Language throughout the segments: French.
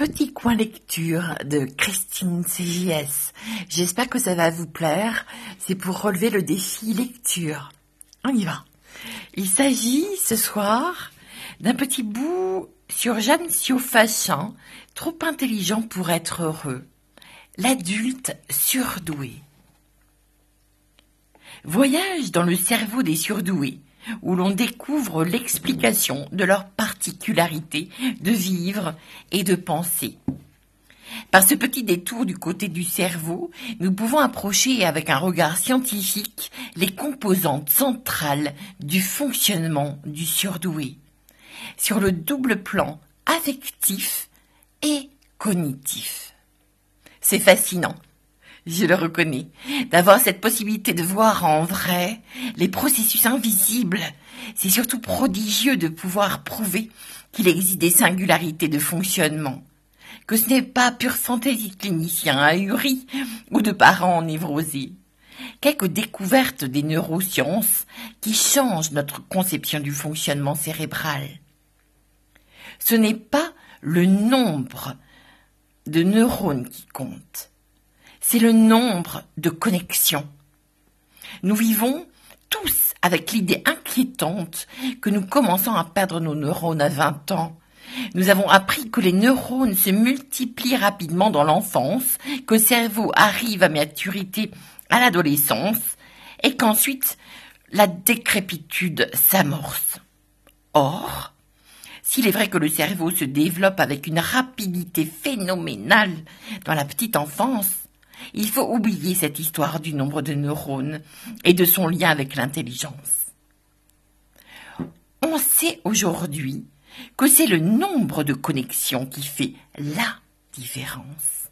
Petit coin lecture de Christine CJS. J'espère que ça va vous plaire. C'est pour relever le défi lecture. On y va. Il s'agit ce soir d'un petit bout sur Jeanne Fachin, trop intelligent pour être heureux. L'adulte surdoué. Voyage dans le cerveau des surdoués où l'on découvre l'explication de leur particularité de vivre et de penser. Par ce petit détour du côté du cerveau, nous pouvons approcher avec un regard scientifique les composantes centrales du fonctionnement du surdoué, sur le double plan affectif et cognitif. C'est fascinant je le reconnais, d'avoir cette possibilité de voir en vrai les processus invisibles. C'est surtout prodigieux de pouvoir prouver qu'il existe des singularités de fonctionnement, que ce n'est pas pure fantaisie de cliniciens ahuris ou de parents névrosés. Quelques découvertes des neurosciences qui changent notre conception du fonctionnement cérébral. Ce n'est pas le nombre de neurones qui compte, c'est le nombre de connexions. Nous vivons tous avec l'idée inquiétante que nous commençons à perdre nos neurones à 20 ans. Nous avons appris que les neurones se multiplient rapidement dans l'enfance, que le cerveau arrive à maturité à l'adolescence et qu'ensuite la décrépitude s'amorce. Or, s'il est vrai que le cerveau se développe avec une rapidité phénoménale dans la petite enfance, il faut oublier cette histoire du nombre de neurones et de son lien avec l'intelligence. On sait aujourd'hui que c'est le nombre de connexions qui fait la différence.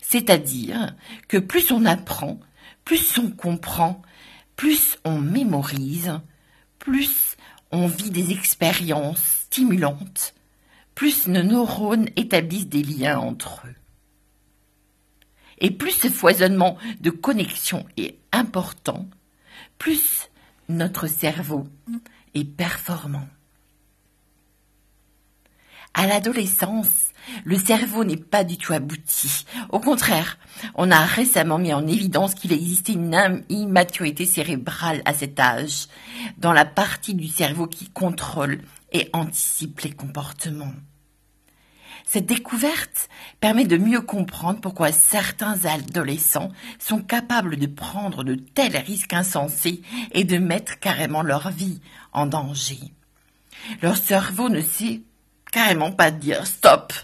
C'est-à-dire que plus on apprend, plus on comprend, plus on mémorise, plus on vit des expériences stimulantes, plus nos neurones établissent des liens entre eux. Et plus ce foisonnement de connexion est important, plus notre cerveau est performant. À l'adolescence, le cerveau n'est pas du tout abouti. Au contraire, on a récemment mis en évidence qu'il existait une immaturité cérébrale à cet âge, dans la partie du cerveau qui contrôle et anticipe les comportements. Cette découverte permet de mieux comprendre pourquoi certains adolescents sont capables de prendre de tels risques insensés et de mettre carrément leur vie en danger. Leur cerveau ne sait carrément pas dire stop.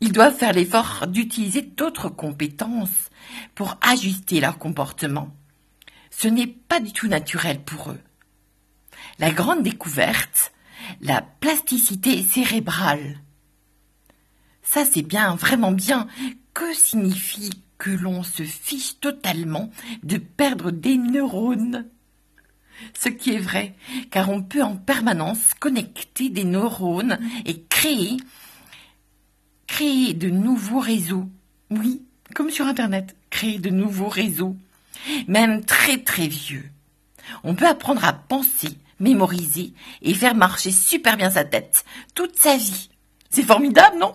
Ils doivent faire l'effort d'utiliser d'autres compétences pour ajuster leur comportement. Ce n'est pas du tout naturel pour eux. La grande découverte, la plasticité cérébrale. Ça, c'est bien, vraiment bien. Que signifie que l'on se fiche totalement de perdre des neurones? Ce qui est vrai, car on peut en permanence connecter des neurones et créer, créer de nouveaux réseaux. Oui, comme sur Internet, créer de nouveaux réseaux, même très très vieux. On peut apprendre à penser, mémoriser et faire marcher super bien sa tête toute sa vie. C'est formidable, non?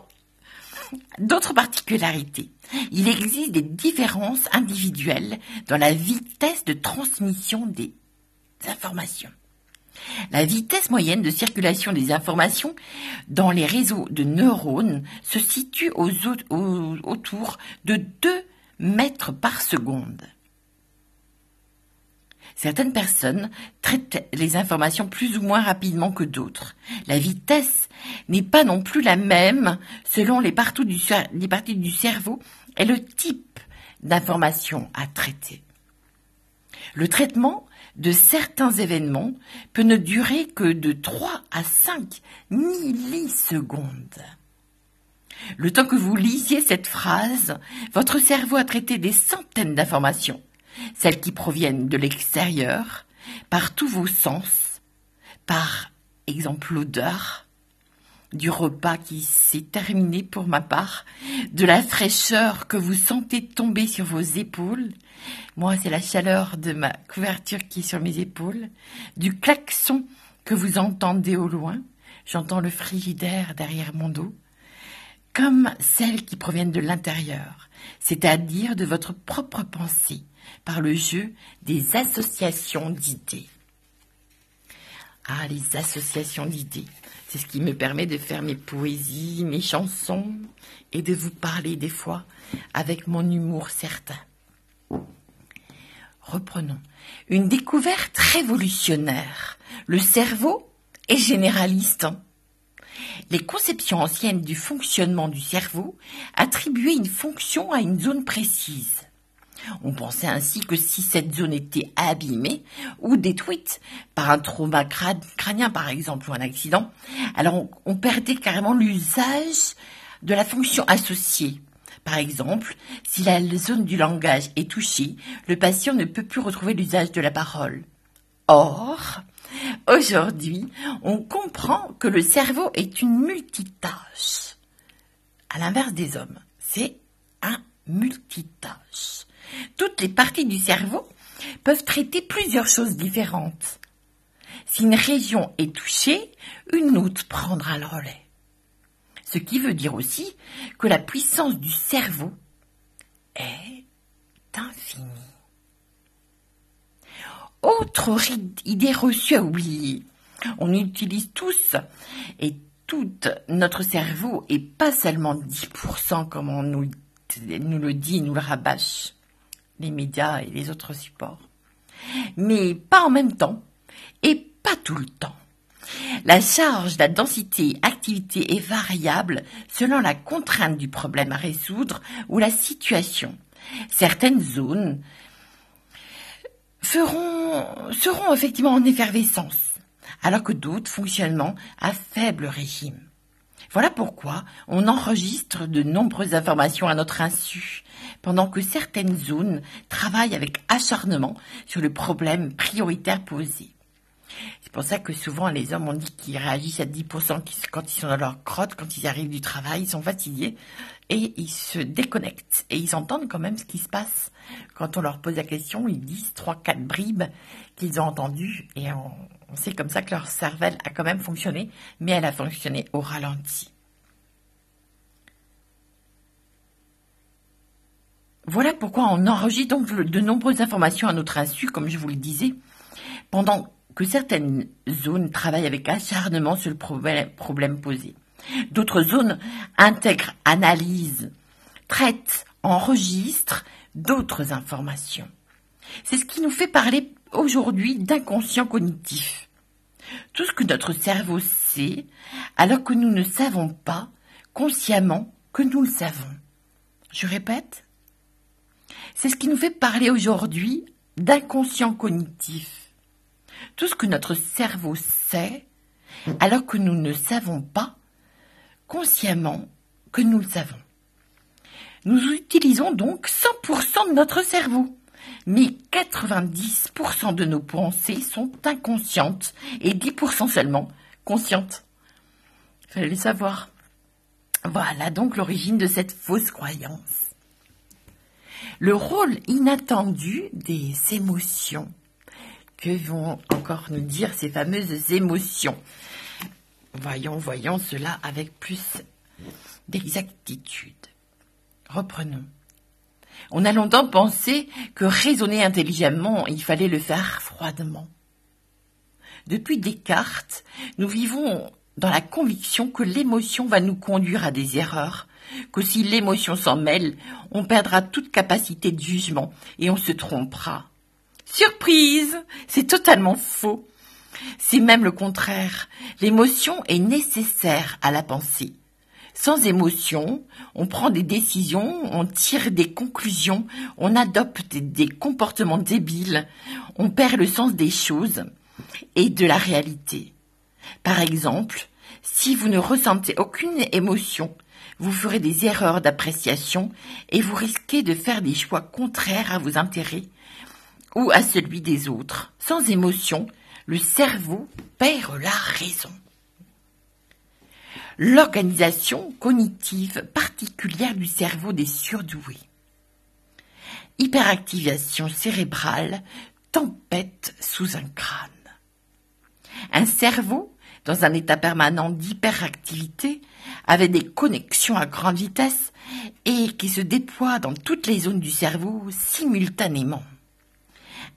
D'autres particularités. Il existe des différences individuelles dans la vitesse de transmission des informations. La vitesse moyenne de circulation des informations dans les réseaux de neurones se situe autour de 2 mètres par seconde. Certaines personnes traitent les informations plus ou moins rapidement que d'autres. La vitesse n'est pas non plus la même selon les, parties du, cerveau et le type d'information à traiter. Le traitement de certains événements peut ne durer que de 3 à 5 millisecondes. Le temps que vous lisiez cette phrase, votre cerveau a traité des centaines d'informations celles qui proviennent de l'extérieur, par tous vos sens, par exemple l'odeur du repas qui s'est terminé pour ma part, de la fraîcheur que vous sentez tomber sur vos épaules, moi c'est la chaleur de ma couverture qui est sur mes épaules, du klaxon que vous entendez au loin, j'entends le frigidaire derrière mon dos, comme celles qui proviennent de l'intérieur, c'est-à-dire de votre propre pensée, par le jeu des associations d'idées. Ah, les associations d'idées. C'est ce qui me permet de faire mes poésies, mes chansons et de vous parler des fois avec mon humour certain. Reprenons. Une découverte révolutionnaire. Le cerveau est généraliste. Les conceptions anciennes du fonctionnement du cerveau attribuaient une fonction à une zone précise. On pensait ainsi que si cette zone était abîmée ou détruite par un trauma crânien par exemple ou un accident, alors on, perdait carrément l'usage de la fonction associée. Par exemple, si la zone du langage est touchée, le patient ne peut plus retrouver l'usage de la parole. Or, aujourd'hui, on comprend que le cerveau est une multitâche. À l'inverse des hommes, c'est un multitâche. Toutes les parties du cerveau peuvent traiter plusieurs choses différentes. Si une région est touchée, une autre prendra le relais. Ce qui veut dire aussi que la puissance du cerveau est infinie. Autre idée reçue à oublier. On utilise tous et tout notre cerveau et pas seulement 10% comme on nous, le dit, nous le rabâche les médias et les autres supports. Mais pas en même temps et pas tout le temps. La charge, la densité, activité est variable selon la contrainte du problème à résoudre ou la situation. Certaines zones feront, seront effectivement en effervescence, alors que d'autres fonctionnement à faible régime. Voilà pourquoi on enregistre de nombreuses informations à notre insu, pendant que certaines zones travaillent avec acharnement sur le problème prioritaire posé. C'est pour ça que souvent les hommes ont dit qu'ils réagissent à 10% quand ils sont dans leur crotte, quand ils arrivent du travail, ils sont fatigués et ils se déconnectent et ils entendent quand même ce qui se passe. Quand on leur pose la question, ils disent trois, quatre bribes qu'ils ont entendues et on, on sait comme ça que leur cervelle a quand même fonctionné, mais elle a fonctionné au ralenti. Voilà pourquoi on enregistre donc de nombreuses informations à notre insu, comme je vous le disais, pendant que certaines zones travaillent avec acharnement sur le problème, posé. D'autres zones intègrent, analysent, traitent, enregistrent d'autres informations. C'est ce qui nous fait parler aujourd'hui d'inconscient cognitif. Tout ce que notre cerveau sait, alors que nous ne savons pas consciemment que nous le savons. Je répète, c'est ce qui nous fait parler aujourd'hui d'inconscient cognitif. Tout ce que notre cerveau sait, alors que nous ne savons pas consciemment que nous le savons. Nous utilisons donc 100% de notre cerveau. Mais 90% de nos pensées sont inconscientes et 10% seulement conscientes. Fallait le savoir. Voilà donc l'origine de cette fausse croyance le rôle inattendu des émotions. Que vont encore nous dire ces fameuses émotions? Voyons, voyons cela avec plus d'exactitude. Reprenons. On a longtemps pensé que raisonner intelligemment, il fallait le faire froidement. Depuis Descartes, nous vivons dans la conviction que l'émotion va nous conduire à des erreurs, que si l'émotion s'en mêle, on perdra toute capacité de jugement et on se trompera. Surprise C'est totalement faux. C'est même le contraire. L'émotion est nécessaire à la pensée. Sans émotion, on prend des décisions, on tire des conclusions, on adopte des comportements débiles, on perd le sens des choses et de la réalité. Par exemple, si vous ne ressentez aucune émotion, vous ferez des erreurs d'appréciation et vous risquez de faire des choix contraires à vos intérêts ou à celui des autres. Sans émotion, le cerveau perd la raison. L'organisation cognitive particulière du cerveau des surdoués. Hyperactivation cérébrale, tempête sous un crâne. Un cerveau dans un état permanent d'hyperactivité, avec des connexions à grande vitesse et qui se déploient dans toutes les zones du cerveau simultanément.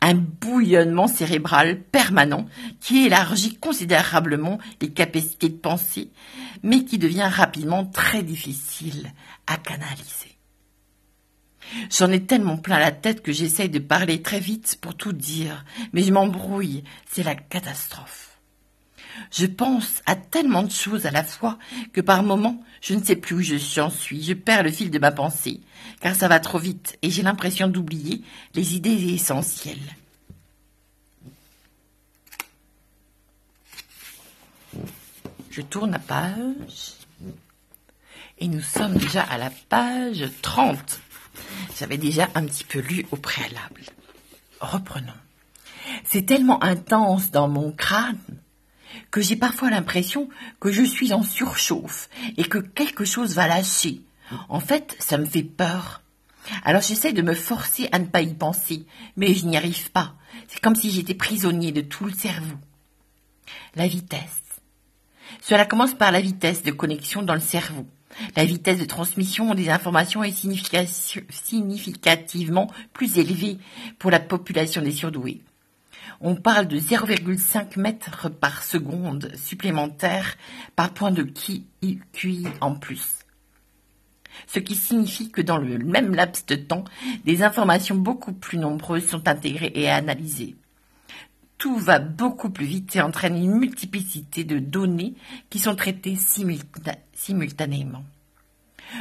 Un bouillonnement cérébral permanent qui élargit considérablement les capacités de pensée, mais qui devient rapidement très difficile à canaliser. J'en ai tellement plein la tête que j'essaye de parler très vite pour tout dire, mais je m'embrouille, c'est la catastrophe. Je pense à tellement de choses à la fois que par moments, je ne sais plus où je suis, je perds le fil de ma pensée, car ça va trop vite et j'ai l'impression d'oublier les idées essentielles. Je tourne la page et nous sommes déjà à la page 30. J'avais déjà un petit peu lu au préalable. Reprenons. C'est tellement intense dans mon crâne que j'ai parfois l'impression que je suis en surchauffe et que quelque chose va lâcher. En fait, ça me fait peur. Alors j'essaie de me forcer à ne pas y penser, mais je n'y arrive pas. C'est comme si j'étais prisonnier de tout le cerveau. La vitesse. Cela commence par la vitesse de connexion dans le cerveau. La vitesse de transmission des informations est significativement plus élevée pour la population des surdoués. On parle de 0,5 mètres par seconde supplémentaire par point de QI en plus. Ce qui signifie que dans le même laps de temps, des informations beaucoup plus nombreuses sont intégrées et analysées. Tout va beaucoup plus vite et entraîne une multiplicité de données qui sont traitées simultanément.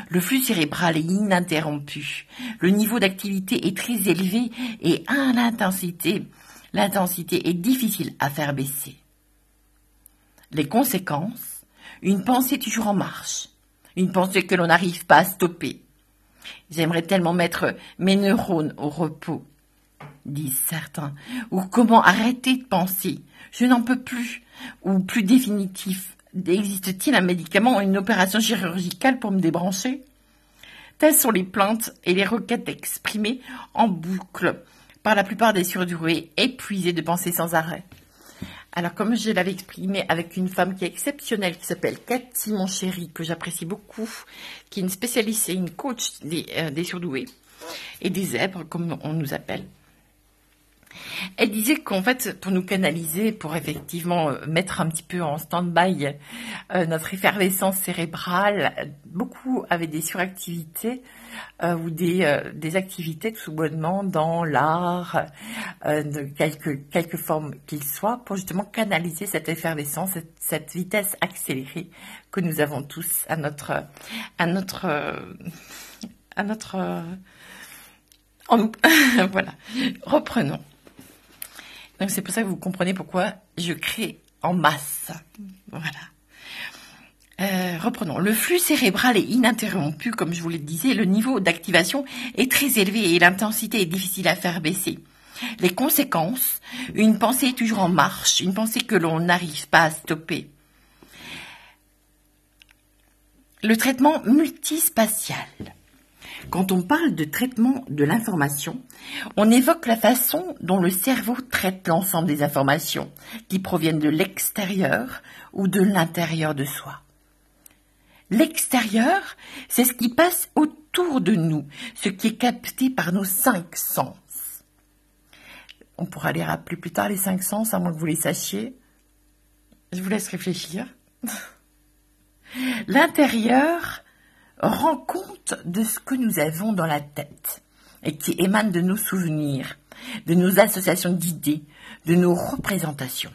Le flux cérébral est ininterrompu. Le niveau d'activité est très élevé et à l'intensité l'intensité est difficile à faire baisser. Les conséquences, une pensée toujours en marche, une pensée que l'on n'arrive pas à stopper. J'aimerais tellement mettre mes neurones au repos, disent certains, ou comment arrêter de penser, je n'en peux plus, ou plus définitif, existe-t-il un médicament ou une opération chirurgicale pour me débrancher? Telles sont les plaintes et les requêtes exprimées en boucle la plupart des surdoués épuisés de penser sans arrêt. Alors, comme je l'avais exprimé avec une femme qui est exceptionnelle, qui s'appelle Cathy Monchéry, que j'apprécie beaucoup, qui est une spécialiste et une coach des, euh, des surdoués et des zèbres, comme on nous appelle, elle disait qu'en fait, pour nous canaliser, pour effectivement euh, mettre un petit peu en stand-by euh, notre effervescence cérébrale, beaucoup avaient des suractivités euh, ou des, des activités de sous-bonnement dans l'art, de quelque, quelque forme qu'il soit, pour justement canaliser cette effervescence, cette, vitesse accélérée que nous avons tous à notre, à notre, à notre, voilà. Reprenons. Donc c'est pour ça que vous comprenez pourquoi je crée en masse. Voilà. Euh, reprenons. Le flux cérébral est ininterrompu, comme je vous le disais. Le niveau d'activation est très élevé et l'intensité est difficile à faire baisser. Les conséquences, une pensée est toujours en marche, une pensée que l'on n'arrive pas à stopper. Le traitement multispatial. Quand on parle de traitement de l'information, on évoque la façon dont le cerveau traite l'ensemble des informations qui proviennent de l'extérieur ou de l'intérieur de soi. L'extérieur, c'est ce qui passe autour de nous, ce qui est capté par nos cinq sens. On pourra les rappeler plus tard, les cinq sens, à moins que vous les sachiez. Je vous laisse réfléchir. L'intérieur, rend compte de ce que nous avons dans la tête et qui émane de nos souvenirs, de nos associations d'idées, de nos représentations.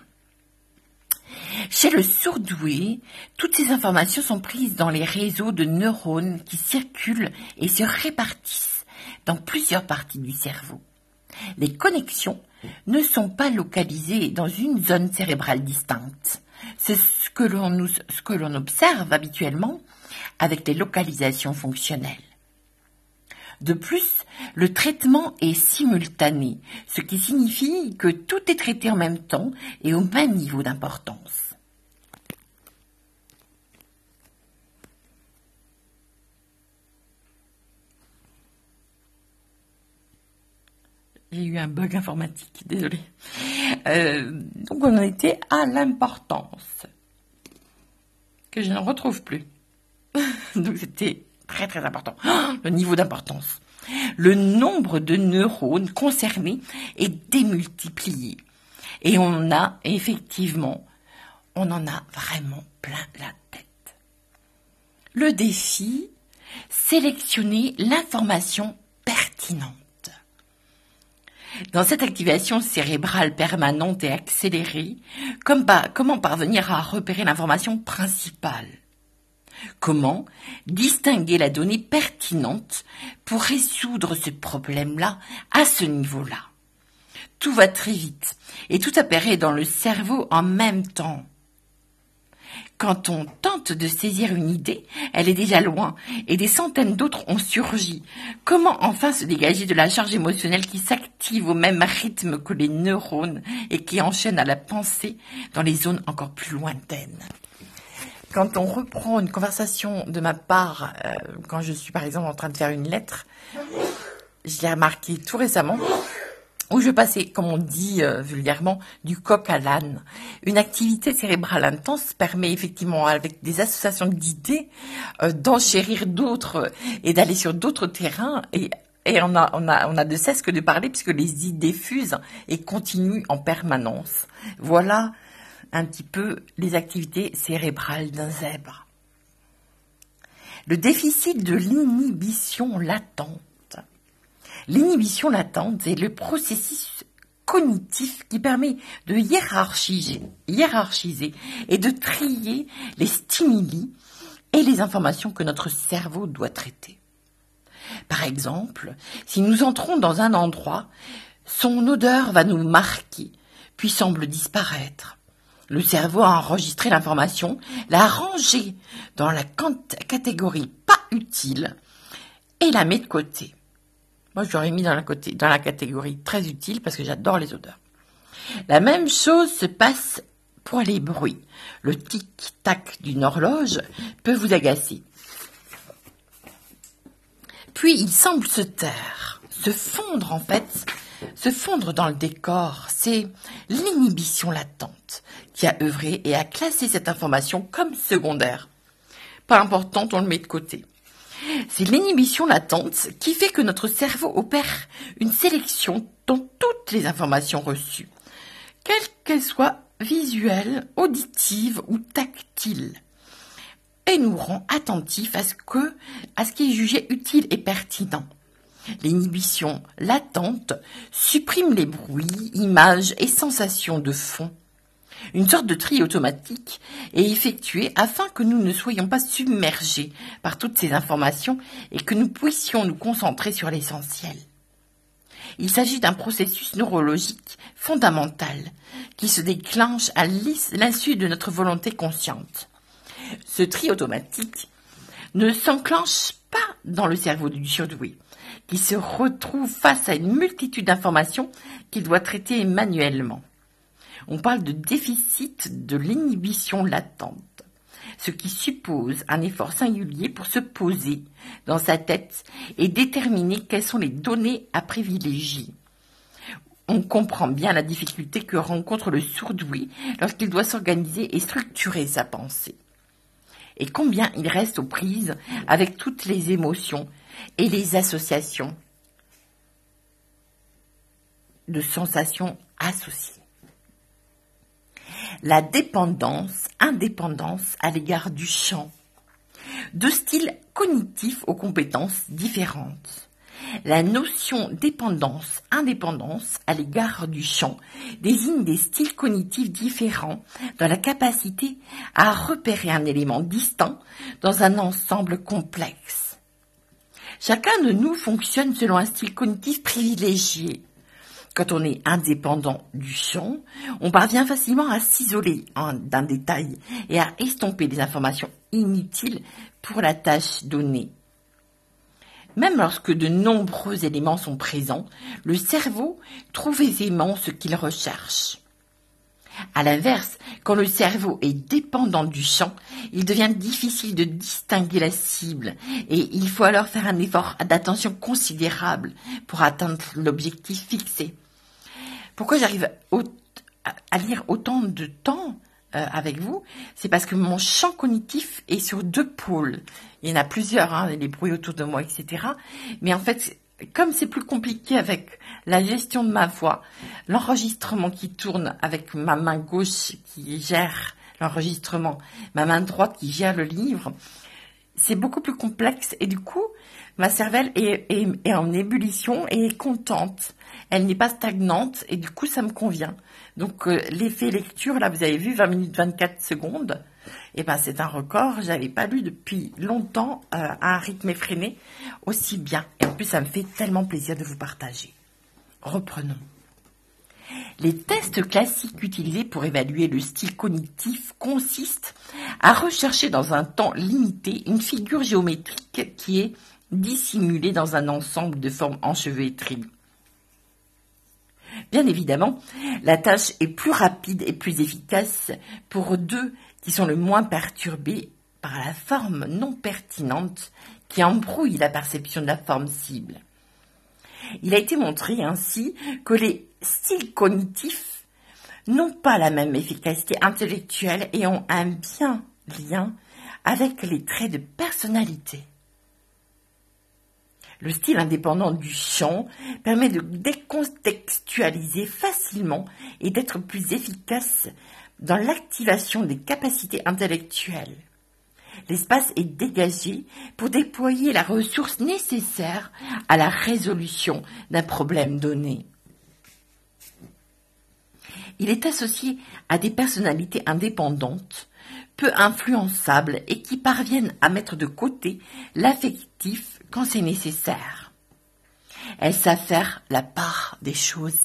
Chez le surdoué, toutes ces informations sont prises dans les réseaux de neurones qui circulent et se répartissent dans plusieurs parties du cerveau. Les connexions ne sont pas localisées dans une zone cérébrale distincte. C'est ce que l'on observe habituellement avec les localisations fonctionnelles. De plus, le traitement est simultané, ce qui signifie que tout est traité en même temps et au même niveau d'importance. J'ai eu un bug informatique, désolé. Euh, donc on était à l'importance. que je ne retrouve plus. Donc c'était très très important. Le niveau d'importance. Le nombre de neurones concernés est démultiplié. Et on a effectivement, on en a vraiment plein la tête. Le défi, sélectionner l'information pertinente. Dans cette activation cérébrale permanente et accélérée, comment parvenir à repérer l'information principale? Comment distinguer la donnée pertinente pour résoudre ce problème-là à ce niveau-là? Tout va très vite et tout apparaît dans le cerveau en même temps. Quand on tente de saisir une idée, elle est déjà loin et des centaines d'autres ont surgi. Comment enfin se dégager de la charge émotionnelle qui s'active au même rythme que les neurones et qui enchaîne à la pensée dans les zones encore plus lointaines? Quand on reprend une conversation de ma part, euh, quand je suis par exemple en train de faire une lettre, je l'ai remarqué tout récemment, où je passais, comme on dit euh, vulgairement, du coq à l'âne. Une activité cérébrale intense permet effectivement, avec des associations d'idées, euh, d'enchérir d'autres et d'aller sur d'autres terrains et et on a, on, a, on a de cesse que de parler puisque les idées fusent et continuent en permanence. Voilà un petit peu les activités cérébrales d'un zèbre. Le déficit de l'inhibition latente. L'inhibition latente est le processus cognitif qui permet de hiérarchiser, hiérarchiser et de trier les stimuli et les informations que notre cerveau doit traiter. Par exemple, si nous entrons dans un endroit, son odeur va nous marquer, puis semble disparaître. Le cerveau a enregistré l'information, l'a rangée dans la catégorie pas utile et la met de côté. Moi, je l'aurais mis dans la, côté, dans la catégorie très utile parce que j'adore les odeurs. La même chose se passe pour les bruits. Le tic-tac d'une horloge peut vous agacer. Puis il semble se taire, se fondre en fait se fondre dans le décor, c'est l'inhibition latente qui a œuvré et a classé cette information comme secondaire. Pas importante, on le met de côté. C'est l'inhibition latente qui fait que notre cerveau opère une sélection dans toutes les informations reçues, quelles qu'elles soient visuelles, auditives ou tactiles, et nous rend attentifs à ce, que, à ce qui est jugé utile et pertinent. L'inhibition latente supprime les bruits, images et sensations de fond. Une sorte de tri automatique est effectuée afin que nous ne soyons pas submergés par toutes ces informations et que nous puissions nous concentrer sur l'essentiel. Il s'agit d'un processus neurologique fondamental qui se déclenche à l'insu de notre volonté consciente. Ce tri automatique ne s'enclenche pas dans le cerveau du surdoué, qui se retrouve face à une multitude d'informations qu'il doit traiter manuellement. On parle de déficit de l'inhibition latente, ce qui suppose un effort singulier pour se poser dans sa tête et déterminer quelles sont les données à privilégier. On comprend bien la difficulté que rencontre le sourdoué lorsqu'il doit s'organiser et structurer sa pensée. Et combien il reste aux prises avec toutes les émotions et les associations de sensations associées. La dépendance, indépendance à l'égard du champ. Deux styles cognitifs aux compétences différentes. La notion dépendance-indépendance à l'égard du champ désigne des styles cognitifs différents dans la capacité à repérer un élément distinct dans un ensemble complexe. Chacun de nous fonctionne selon un style cognitif privilégié. Quand on est indépendant du champ, on parvient facilement à s'isoler d'un détail et à estomper des informations inutiles pour la tâche donnée. Même lorsque de nombreux éléments sont présents, le cerveau trouve aisément ce qu'il recherche. À l'inverse, quand le cerveau est dépendant du champ, il devient difficile de distinguer la cible et il faut alors faire un effort d'attention considérable pour atteindre l'objectif fixé. Pourquoi j'arrive à lire autant de temps euh, avec vous, c'est parce que mon champ cognitif est sur deux pôles. Il y en a plusieurs, hein, les bruits autour de moi, etc. Mais en fait, comme c'est plus compliqué avec la gestion de ma voix, l'enregistrement qui tourne avec ma main gauche qui gère l'enregistrement, ma main droite qui gère le livre, c'est beaucoup plus complexe et du coup, ma cervelle est, en ébullition et est contente. Elle n'est pas stagnante et du coup, ça me convient. Donc, euh, l'effet lecture, là, vous avez vu, 20 minutes 24 secondes. Eh ben, c'est un record. J'avais pas lu depuis longtemps euh, à un rythme effréné aussi bien. Et en plus, ça me fait tellement plaisir de vous partager. Reprenons. Les tests classiques utilisés pour évaluer le style cognitif consistent à rechercher dans un temps limité une figure géométrique qui est dissimulée dans un ensemble de formes enchevêtrées. Bien évidemment, la tâche est plus rapide et plus efficace pour deux qui sont le moins perturbés par la forme non pertinente qui embrouille la perception de la forme cible. Il a été montré ainsi que les styles cognitifs n'ont pas la même efficacité intellectuelle et ont un bien lien avec les traits de personnalité. Le style indépendant du champ permet de décontextualiser facilement et d'être plus efficace dans l'activation des capacités intellectuelles l'espace est dégagé pour déployer la ressource nécessaire à la résolution d'un problème donné. Il est associé à des personnalités indépendantes, peu influençables et qui parviennent à mettre de côté l'affectif quand c'est nécessaire. Elles savent faire la part des choses.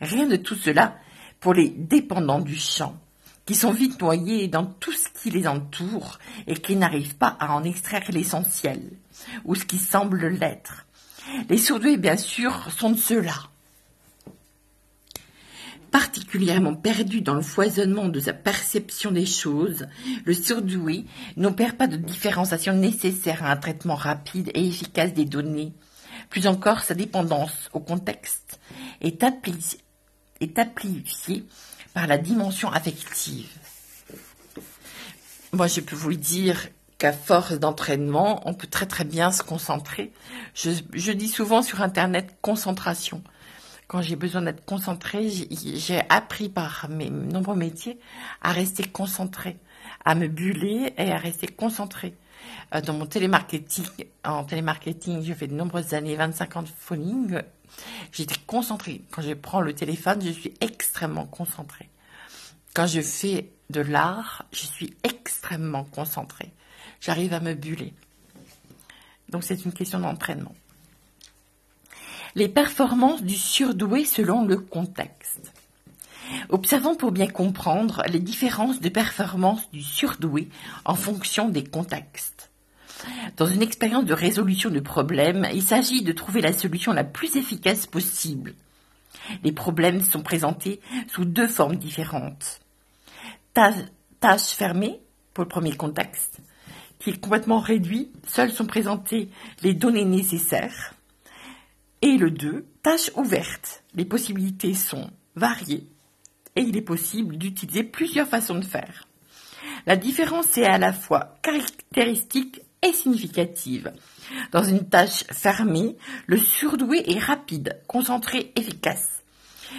Rien de tout cela pour les dépendants du champ qui sont vite noyés dans tout ce qui les entoure et qui n'arrivent pas à en extraire l'essentiel, ou ce qui semble l'être. Les surdoués, bien sûr, sont de ceux-là. Particulièrement perdu dans le foisonnement de sa perception des choses, le surdoué n'opère pas de différenciation nécessaire à un traitement rapide et efficace des données. Plus encore, sa dépendance au contexte est, est amplifiée par la dimension affective. Moi, je peux vous dire qu'à force d'entraînement, on peut très très bien se concentrer. Je, dis souvent sur Internet concentration. Quand j'ai besoin d'être concentré, j'ai appris par mes nombreux métiers à rester concentré, à me buller et à rester concentré. Euh, dans mon télémarketing, en télémarketing, j'ai fait de nombreuses années, 25 ans de phoning, J'étais concentrée. Quand je prends le téléphone, je suis extrêmement concentrée. Quand je fais de l'art, je suis extrêmement concentrée. J'arrive à me buller. Donc c'est une question d'entraînement. Les performances du surdoué selon le contexte. Observons pour bien comprendre les différences de performance du surdoué en fonction des contextes. Dans une expérience de résolution de problèmes, il s'agit de trouver la solution la plus efficace possible. Les problèmes sont présentés sous deux formes différentes. Tâche fermée, pour le premier contexte, qui est complètement réduit, seules sont présentées les données nécessaires. Et le 2, tâche ouverte. Les possibilités sont variées et il est possible d'utiliser plusieurs façons de faire. La différence est à la fois caractéristique significative. Dans une tâche fermée, le surdoué est rapide, concentré, efficace.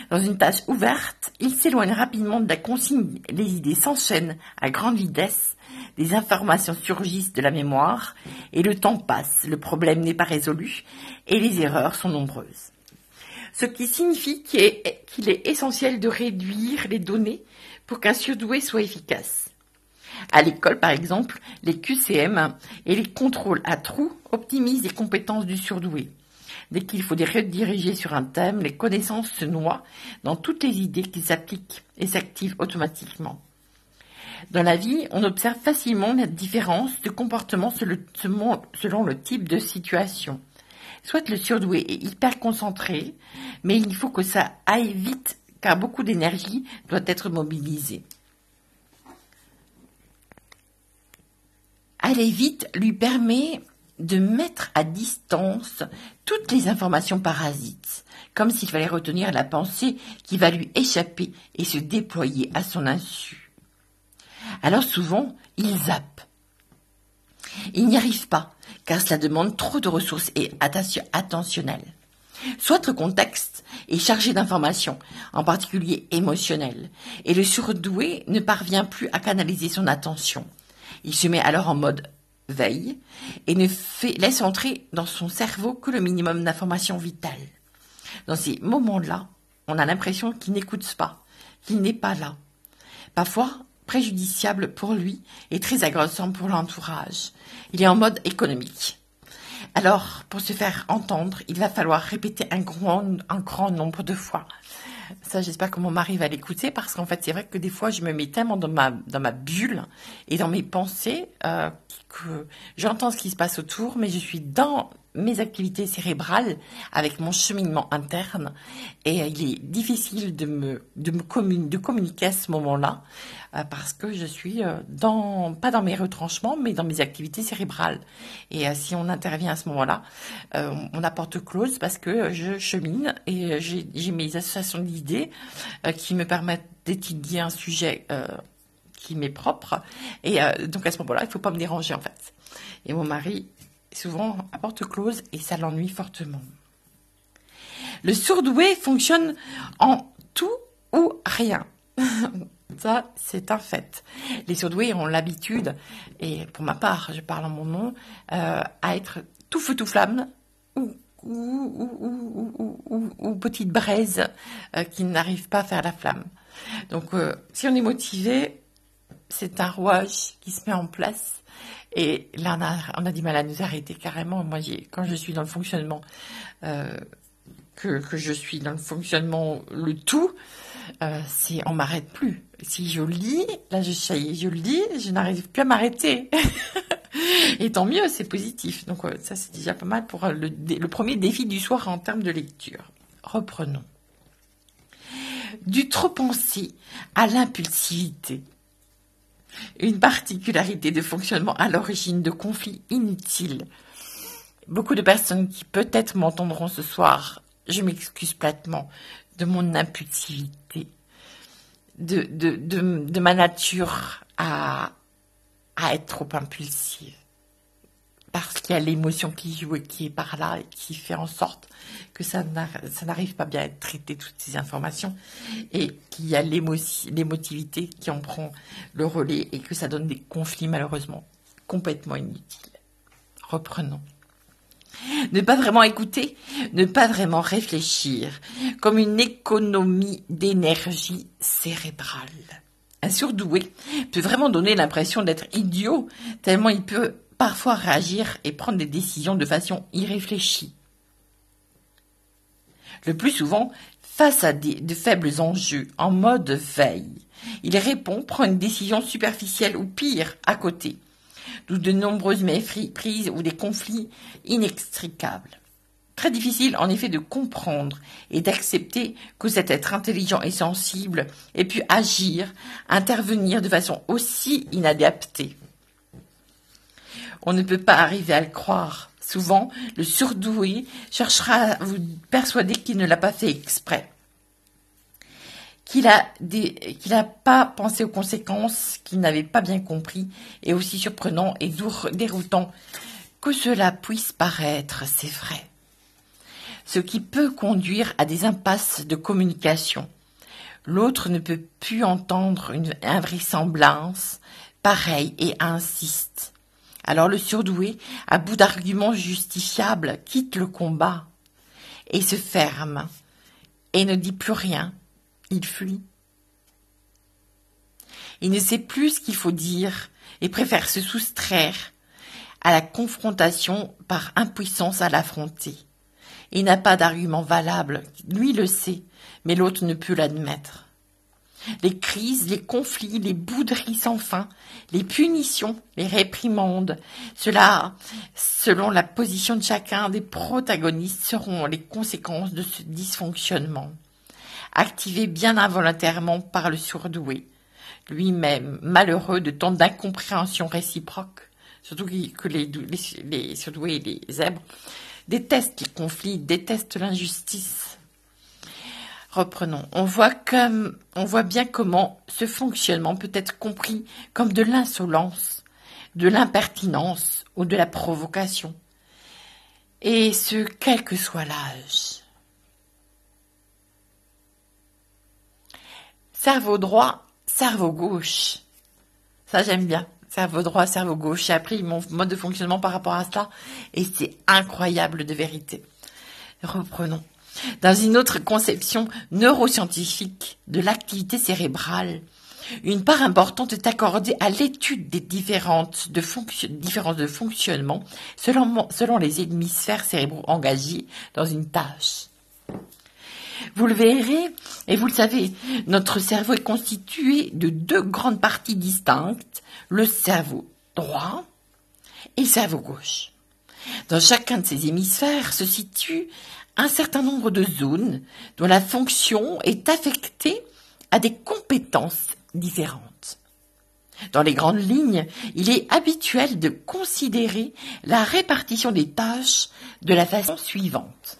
Dans une tâche ouverte, il s'éloigne rapidement de la consigne, les idées s'enchaînent à grande vitesse, des informations surgissent de la mémoire, et le temps passe, le problème n'est pas résolu, et les erreurs sont nombreuses. Ce qui signifie qu'il est essentiel de réduire les données pour qu'un surdoué soit efficace. À l'école, par exemple, les QCM et les contrôles à trous optimisent les compétences du surdoué. Dès qu'il faut les rediriger sur un thème, les connaissances se noient dans toutes les idées qui s'appliquent et s'activent automatiquement. Dans la vie, on observe facilement la différence de comportement selon le type de situation. Soit le surdoué est hyper concentré, mais il faut que ça aille vite car beaucoup d'énergie doit être mobilisée. Aller vite lui permet de mettre à distance toutes les informations parasites comme s'il fallait retenir la pensée qui va lui échapper et se déployer à son insu. Alors souvent, il zappe. Il n'y arrive pas, car cela demande trop de ressources et attentionnelles. Soit le contexte est chargé d'informations, en particulier émotionnelles, et le surdoué ne parvient plus à canaliser son attention. Il se met alors en mode veille et ne laisse entrer dans son cerveau que le minimum d'informations vitales. Dans ces moments-là, on a l'impression qu'il n'écoute pas, qu'il n'est pas là. Parfois préjudiciable pour lui et très agressant pour l'entourage. Il est en mode économique. Alors, pour se faire entendre, il va falloir répéter un grand, un grand nombre de fois. Ça, j'espère que mon mari va l'écouter parce qu'en fait, c'est vrai que des fois, je me mets tellement dans ma, bulle et dans mes pensées euh, que j'entends ce qui se passe autour, mais je suis dans mes activités cérébrales avec mon cheminement interne et il est difficile de me, de me de communiquer à ce moment-là euh, parce que je suis euh, dans, pas dans mes retranchements, mais dans mes activités cérébrales. Et si on intervient à ce moment-là, on apporte close parce que je chemine et j'ai mes associations d'idées qui me permettent d'étudier un sujet qui m'est propre. Et euh, donc à ce moment-là, il ne faut pas me déranger en fait. Et mon mari, souvent à porte close et ça l'ennuie fortement. Le surdoué fonctionne en tout ou rien. Ça, c'est un fait. Les surdoués ont l'habitude, et pour ma part, je parle en mon nom, euh, à être tout feu tout flamme ou, ou, petite braise euh, qui n'arrive pas à faire la flamme. Donc, si on est motivé, c'est un rouage qui se met en place. Et là, on a, du mal à nous arrêter carrément. Moi, quand je suis dans le fonctionnement, euh, que, je suis dans le fonctionnement, le tout, euh, c'est on m'arrête plus. Si je lis, là, je, je lis, je n'arrive plus à m'arrêter. Et tant mieux, c'est positif. Donc, ça, c'est déjà pas mal pour le, le premier défi du soir en termes de lecture. Reprenons. Du trop penser à l'impulsivité une particularité de fonctionnement à l'origine de conflits inutiles. Beaucoup de personnes qui peut-être m'entendront ce soir, je m'excuse platement de mon impulsivité, de, ma nature à être trop impulsive parce qu'il y a l'émotion qui joue et qui est par là et qui fait en sorte que ça n'arrive pas bien à être traité toutes ces informations et qu'il y a l'émotivité qui en prend le relais et que ça donne des conflits malheureusement complètement inutiles. Reprenons. Ne pas vraiment écouter, ne pas vraiment réfléchir, comme une économie d'énergie cérébrale. Un surdoué peut vraiment donner l'impression d'être idiot, tellement il peut parfois réagir et prendre des décisions de façon irréfléchie. Le plus souvent, face à de faibles enjeux, en mode veille, il répond, prend une décision superficielle ou pire, à côté, d'où de nombreuses méprises ou des conflits inextricables. Très difficile en effet de comprendre et d'accepter que cet être intelligent et sensible ait pu agir, intervenir de façon aussi inadaptée. On ne peut pas arriver à le croire. Souvent, le surdoué cherchera à vous persuader qu'il ne l'a pas fait exprès, qu'il n'a pas pensé aux conséquences, qu'il n'avait pas bien compris, et aussi surprenant et déroutant que cela puisse paraître, c'est vrai. Ce qui peut conduire à des impasses de communication. L'autre ne peut plus entendre une invraisemblance pareille et insiste. Alors le surdoué, à bout d'arguments justifiables, quitte le combat et se ferme et ne dit plus rien. Il fuit. Il ne sait plus ce qu'il faut dire et préfère se soustraire à la confrontation par impuissance à l'affronter. Il n'a pas d'argument valable, lui le sait, mais l'autre ne peut l'admettre les crises, les conflits, les bouderies sans fin, les punitions, les réprimandes. Cela, selon la position de chacun des protagonistes, seront les conséquences de ce dysfonctionnement, activé bien involontairement par le surdoué, lui-même malheureux de tant d'incompréhension réciproque, surtout que les, les, et les zèbres détestent les conflits, détestent l'injustice. Reprenons. On voit comme, on voit bien comment ce fonctionnement peut être compris comme de l'insolence, de l'impertinence ou de la provocation. Et ce, quel que soit l'âge. Cerveau droit, cerveau gauche. Ça, j'aime bien. Cerveau droit, cerveau gauche. J'ai appris mon mode de fonctionnement par rapport à ça et c'est incroyable de vérité. Reprenons. Dans une autre conception neuroscientifique de l'activité cérébrale, une part importante est accordée à l'étude des différentes de différences de fonctionnement selon, selon les hémisphères cérébraux engagés dans une tâche. Vous le verrez, et vous le savez, notre cerveau est constitué de deux grandes parties distinctes, le cerveau droit et le cerveau gauche. Dans chacun de ces hémisphères se situe un certain nombre de zones dont la fonction est affectée à des compétences différentes. Dans les grandes lignes, il est habituel de considérer la répartition des tâches de la façon suivante.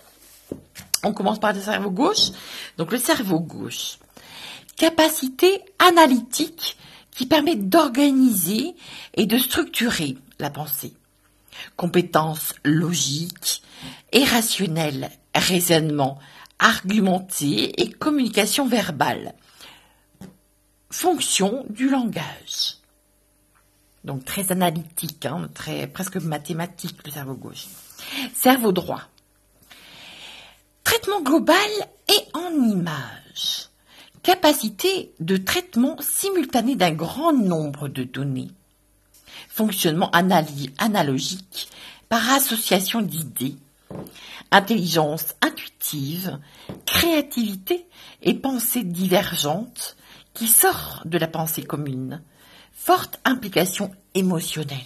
On commence par le cerveau gauche. Donc le cerveau gauche. Capacité analytique qui permet d'organiser et de structurer la pensée. Compétences logiques et rationnelles, raisonnement argumenté et communication verbale. Fonction du langage. Donc très analytique, hein, très presque mathématique le cerveau gauche. Cerveau droit Traitement global et en images. Capacité de traitement simultané d'un grand nombre de données. Fonctionnement analogique par association d'idées. Intelligence intuitive, créativité et pensée divergente qui sort de la pensée commune. Forte implication émotionnelle.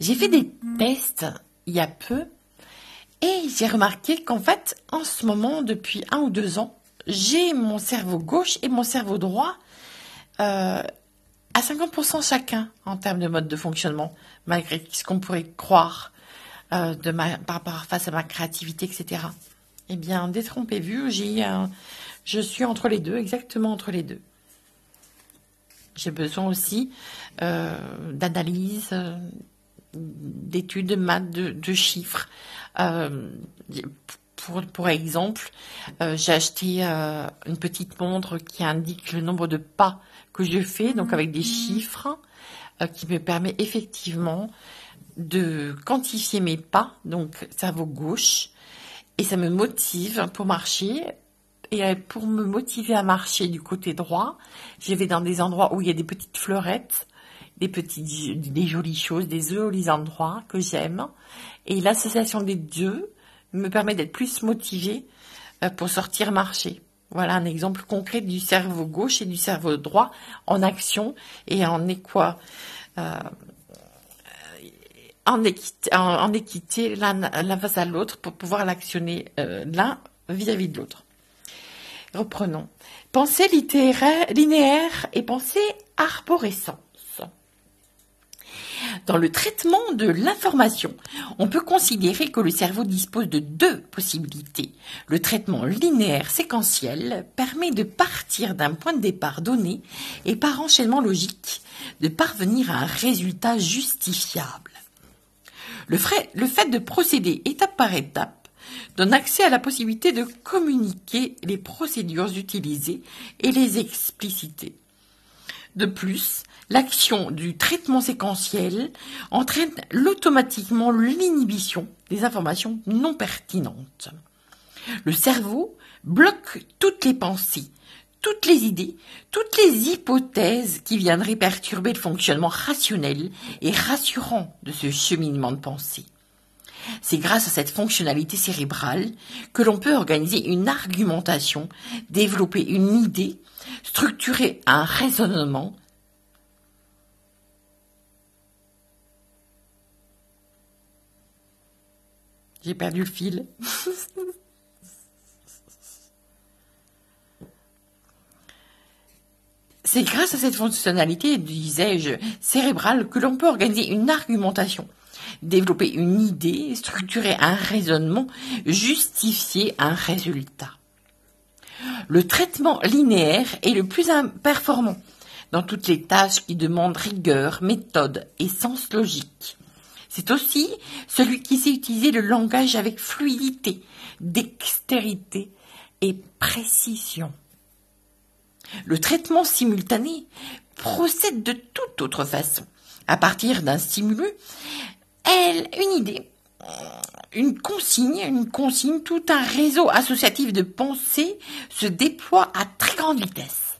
J'ai fait des tests il y a peu et j'ai remarqué qu'en fait, en ce moment, depuis un ou deux ans, j'ai mon cerveau gauche et mon cerveau droit euh, à 50% chacun en termes de mode de fonctionnement, malgré ce qu'on pourrait croire euh, de ma, par rapport face à ma créativité, etc. Eh bien, détrompez-vous, j'ai je suis entre les deux, exactement entre les deux. J'ai besoin aussi euh, d'analyse, d'études, de maths, de, chiffres. Euh, pour, pour exemple, euh, j'ai acheté euh, une petite montre qui indique le nombre de pas que je fais, donc avec des chiffres, qui me permet effectivement de quantifier mes pas, donc cerveau gauche, et ça me motive pour marcher. Et pour me motiver à marcher du côté droit, je vais dans des endroits où il y a des petites fleurettes des petites, des jolies choses, des jolis endroits que j'aime. Et l'association des deux me permet d'être plus motivée euh, pour sortir marcher. Voilà un exemple concret du cerveau gauche et du cerveau droit en action et en équoi, euh, en équité, l'un face à l'autre pour pouvoir l'actionner euh, l'un vis-à-vis de l'autre. Reprenons. Pensée linéaire et pensée arborescente. Dans le traitement de l'information, on peut considérer que le cerveau dispose de deux possibilités. Le traitement linéaire séquentiel permet de partir d'un point de départ donné et par enchaînement logique de parvenir à un résultat justifiable. Le, fait de procéder étape par étape donne accès à la possibilité de communiquer les procédures utilisées et les expliciter. De plus, l'action du traitement séquentiel entraîne automatiquement l'inhibition des informations non pertinentes. Le cerveau bloque toutes les pensées, toutes les idées, toutes les hypothèses qui viendraient perturber le fonctionnement rationnel et rassurant de ce cheminement de pensée. C'est grâce à cette fonctionnalité cérébrale que l'on peut organiser une argumentation, développer une idée, structurer un raisonnement, J'ai perdu le fil. C'est grâce à cette fonctionnalité, disais-je, cérébrale que l'on peut organiser une argumentation, développer une idée, structurer un raisonnement, justifier un résultat. Le traitement linéaire est le plus performant dans toutes les tâches qui demandent rigueur, méthode et sens logique. C'est aussi celui qui sait utiliser le langage avec fluidité, dextérité et précision. Le traitement simultané procède de toute autre façon. À partir d'un stimulus, elle, une idée, une consigne, une consigne, tout un réseau associatif de pensée se déploie à très grande vitesse.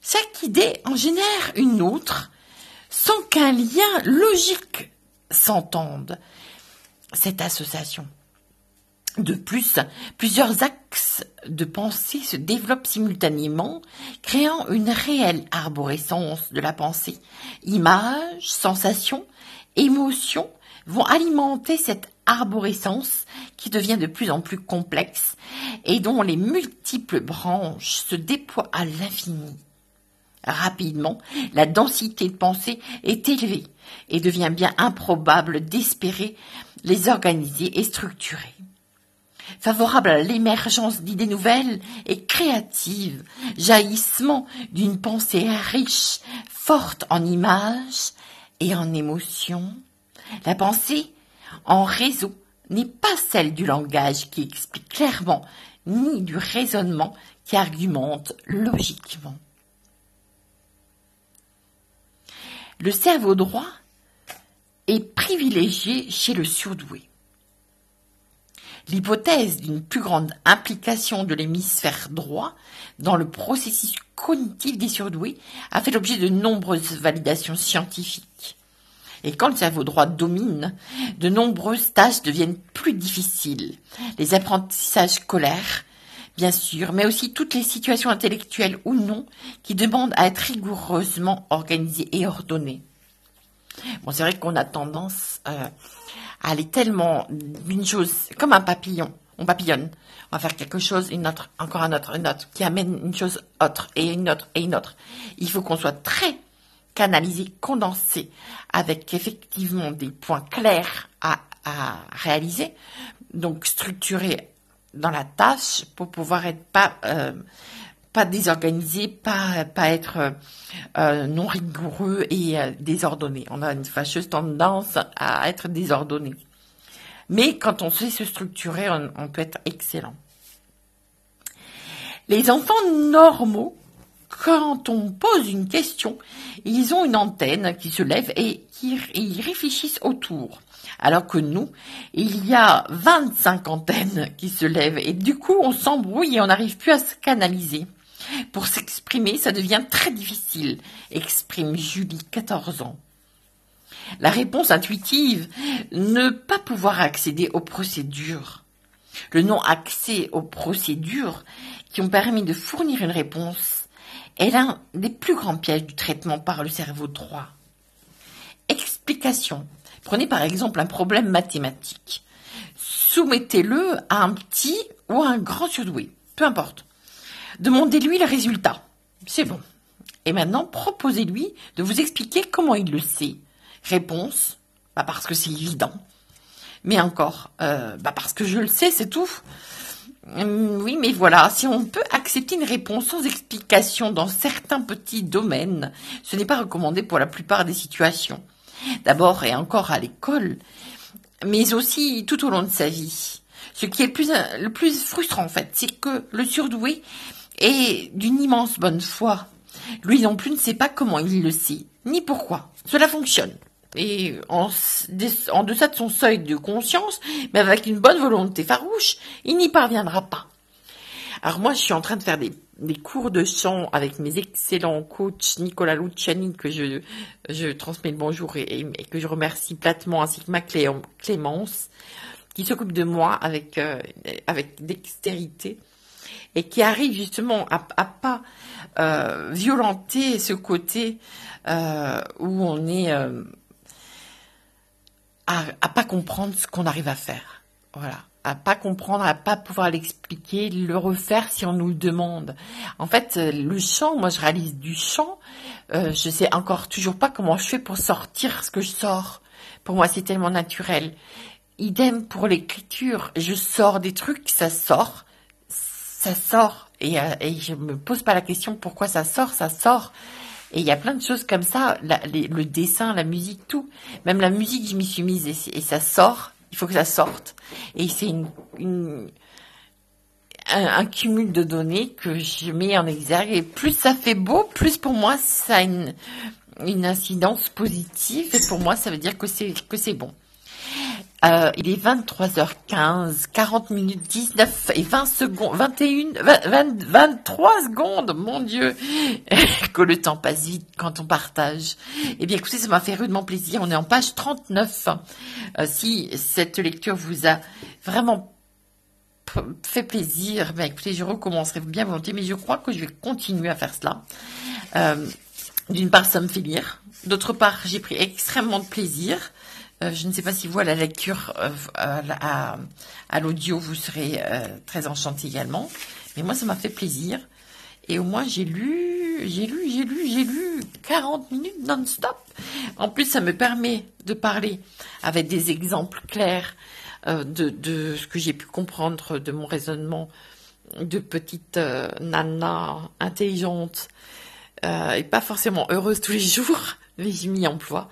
Chaque idée en génère une autre sans qu'un lien logique s'entende. Cette association. De plus, plusieurs axes de pensée se développent simultanément, créant une réelle arborescence de la pensée. Images, sensations, émotions vont alimenter cette arborescence qui devient de plus en plus complexe et dont les multiples branches se déploient à l'infini. Rapidement, la densité de pensée est élevée et devient bien improbable d'espérer les organiser et structurer. Favorable à l'émergence d'idées nouvelles et créatives, jaillissement d'une pensée riche, forte en images et en émotions, la pensée en réseau n'est pas celle du langage qui explique clairement, ni du raisonnement qui argumente logiquement. Le cerveau droit est privilégié chez le surdoué. L'hypothèse d'une plus grande implication de l'hémisphère droit dans le processus cognitif des surdoués a fait l'objet de nombreuses validations scientifiques. Et quand le cerveau droit domine, de nombreuses tâches deviennent plus difficiles. Les apprentissages scolaires, bien sûr, mais aussi toutes les situations intellectuelles ou non qui demandent à être rigoureusement organisées et ordonnées. Bon, c'est vrai qu'on a tendance euh, à aller tellement d'une chose, comme un papillon, on papillonne. On va faire quelque chose, une autre, encore un autre, une autre, qui amène une chose autre, et une autre, et une autre. Il faut qu'on soit très canalisé, condensé, avec effectivement des points clairs à, à réaliser, donc structuré dans la tâche pour pouvoir être pas euh, pas désorganisé, pas être euh, non rigoureux et euh, désordonné. On a une fâcheuse tendance à être désordonné. Mais quand on sait se structurer, on, on peut être excellent. Les enfants normaux quand on pose une question, ils ont une antenne qui se lève et qui ils réfléchissent autour. Alors que nous, il y a 25 antennes qui se lèvent et du coup on s'embrouille et on n'arrive plus à se canaliser. Pour s'exprimer, ça devient très difficile, exprime Julie, 14 ans. La réponse intuitive, ne pas pouvoir accéder aux procédures. Le non-accès aux procédures qui ont permis de fournir une réponse est l'un des plus grands pièges du traitement par le cerveau droit. Explication. Prenez par exemple un problème mathématique. Soumettez-le à un petit ou à un grand surdoué, peu importe. Demandez-lui le résultat. C'est bon. Et maintenant, proposez-lui de vous expliquer comment il le sait. Réponse, bah parce que c'est évident. Mais encore, euh, parce que je le sais, c'est tout. Hum, oui, mais voilà, si on peut accepter une réponse sans explication dans certains petits domaines, ce n'est pas recommandé pour la plupart des situations. D'abord et encore à l'école, mais aussi tout au long de sa vie. Ce qui est le plus, le plus frustrant en fait, c'est que le surdoué est d'une immense bonne foi. Lui non plus ne sait pas comment il le sait, ni pourquoi. Cela fonctionne et en, deçà de son seuil de conscience, mais avec une bonne volonté farouche, il n'y parviendra pas. Alors moi, je suis en train de faire des, cours de chant avec mes excellents coachs Nicolas Luciani, que je, transmets le bonjour et, et, que je remercie platement, ainsi que ma Clémence, qui s'occupe de moi avec, euh, avec dextérité et qui arrive justement à, pas euh, violenter ce côté euh, où on est euh, à, pas comprendre ce qu'on arrive à faire. Voilà. À pas comprendre, à pas pouvoir l'expliquer, le refaire si on nous le demande. En fait, le chant, moi je réalise du chant, je sais encore toujours pas comment je fais pour sortir ce que je sors. Pour moi, c'est tellement naturel. Idem pour l'écriture, je sors des trucs, ça sort, ça sort. Et, euh, et je me pose pas la question pourquoi ça sort, ça sort. Et il y a plein de choses comme ça, le dessin, la musique, tout. Même la musique, je m'y suis mise et, ça sort. Il faut que ça sorte. Et c'est une, une un, cumul de données que je mets en exergue. Et plus ça fait beau, plus pour moi ça a une, une incidence positive. Et pour moi, ça veut dire que c'est que c'est bon. Euh, il est 23h15, 40 minutes 19 et 20 secondes, 21, 20, 23 secondes, mon Dieu, que le temps passe vite quand on partage. Eh bien, écoutez, ça m'a fait rudement plaisir. On est en page 39. Euh, si cette lecture vous a vraiment fait plaisir, ben écoutez, je recommencerai bien volontiers, mais je crois que je vais continuer à faire cela. Euh, d'une part, ça me fait lire. D'autre part, j'ai pris extrêmement de plaisir. Euh, je ne sais pas si vous, à la lecture, euh, à, l'audio, vous serez euh, très enchanté également. Mais moi, ça m'a fait plaisir. Et au moins, j'ai lu, j'ai lu, j'ai lu, j'ai lu 40 minutes non-stop. En plus, ça me permet de parler avec des exemples clairs de, ce que j'ai pu comprendre de mon raisonnement de petite nana intelligente et pas forcément heureuse tous les jours m'y emploie,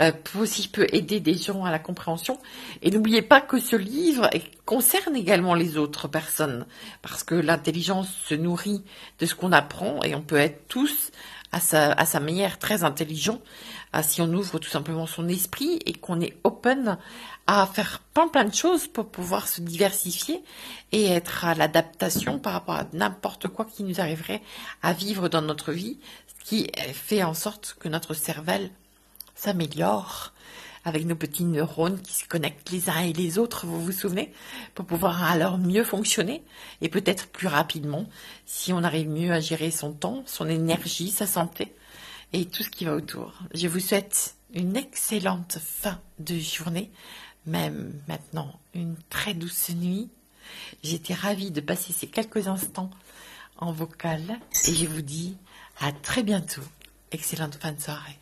euh, aussi peut aider des gens à la compréhension. Et n'oubliez pas que ce livre concerne également les autres personnes, parce que l'intelligence se nourrit de ce qu'on apprend, et on peut être tous à sa, à sa manière très intelligent, si on ouvre tout simplement son esprit et qu'on est open à faire plein plein de choses pour pouvoir se diversifier et être à l'adaptation par rapport à n'importe quoi qui nous arriverait à vivre dans notre vie, qui fait en sorte que notre cervelle s'améliore avec nos petits neurones qui se connectent les uns et les autres, vous vous souvenez, pour pouvoir alors mieux fonctionner et peut-être plus rapidement si on arrive mieux à gérer son temps, son énergie, sa santé et tout ce qui va autour. Je vous souhaite une excellente fin de journée, même maintenant une très douce nuit. J'étais ravie de passer ces quelques instants en vocal et je vous dis à très bientôt. Excellente fin de soirée.